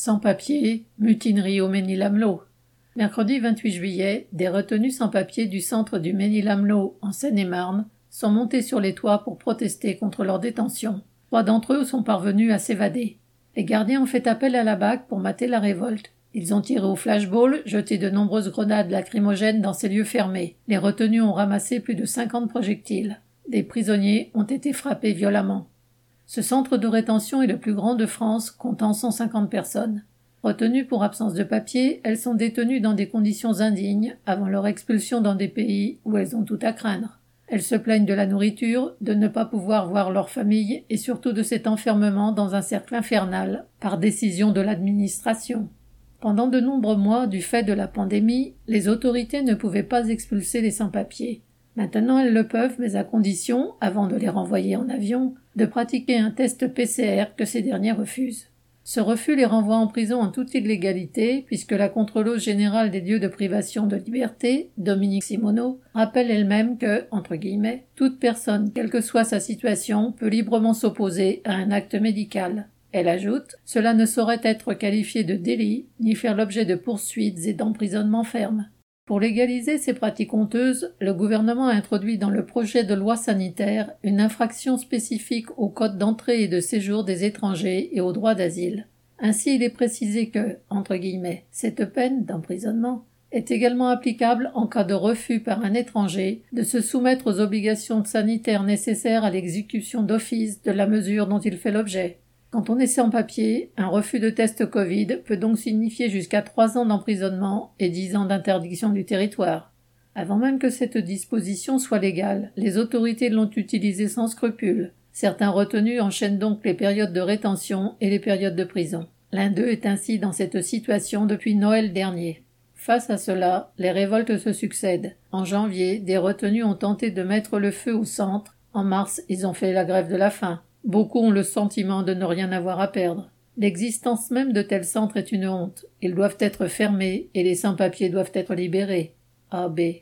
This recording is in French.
Sans-papiers, mutinerie au Ménil-Amelot. Mercredi 28 juillet, des retenus sans-papiers du centre du Ménil-Amelot, en Seine-et-Marne, sont montés sur les toits pour protester contre leur détention. Trois d'entre eux sont parvenus à s'évader. Les gardiens ont fait appel à la BAC pour mater la révolte. Ils ont tiré au flashball, jeté de nombreuses grenades lacrymogènes dans ces lieux fermés. Les retenus ont ramassé plus de cinquante projectiles. Des prisonniers ont été frappés violemment. Ce centre de rétention est le plus grand de France, comptant 150 personnes. Retenues pour absence de papier, elles sont détenues dans des conditions indignes avant leur expulsion dans des pays où elles ont tout à craindre. Elles se plaignent de la nourriture, de ne pas pouvoir voir leur famille et surtout de cet enfermement dans un cercle infernal par décision de l'administration. Pendant de nombreux mois, du fait de la pandémie, les autorités ne pouvaient pas expulser les sans-papiers. Maintenant elles le peuvent, mais à condition, avant de les renvoyer en avion, de pratiquer un test PCR que ces derniers refusent. Ce refus les renvoie en prison en toute illégalité, puisque la contrôleuse générale des lieux de privation de liberté, Dominique Simoneau, rappelle elle-même que, entre guillemets, toute personne, quelle que soit sa situation, peut librement s'opposer à un acte médical. Elle ajoute, cela ne saurait être qualifié de délit, ni faire l'objet de poursuites et d'emprisonnement ferme. Pour légaliser ces pratiques honteuses, le gouvernement a introduit dans le projet de loi sanitaire une infraction spécifique au code d'entrée et de séjour des étrangers et au droit d'asile. Ainsi, il est précisé que, entre guillemets, cette peine d'emprisonnement est également applicable en cas de refus par un étranger de se soumettre aux obligations sanitaires nécessaires à l'exécution d'office de la mesure dont il fait l'objet. Quand on est sans papier, un refus de test Covid peut donc signifier jusqu'à trois ans d'emprisonnement et dix ans d'interdiction du territoire. Avant même que cette disposition soit légale, les autorités l'ont utilisée sans scrupule. Certains retenus enchaînent donc les périodes de rétention et les périodes de prison. L'un d'eux est ainsi dans cette situation depuis Noël dernier. Face à cela, les révoltes se succèdent. En janvier, des retenus ont tenté de mettre le feu au centre. En mars, ils ont fait la grève de la faim. Beaucoup ont le sentiment de ne rien avoir à perdre. L'existence même de tels centres est une honte. Ils doivent être fermés et les sans-papiers doivent être libérés. A. B.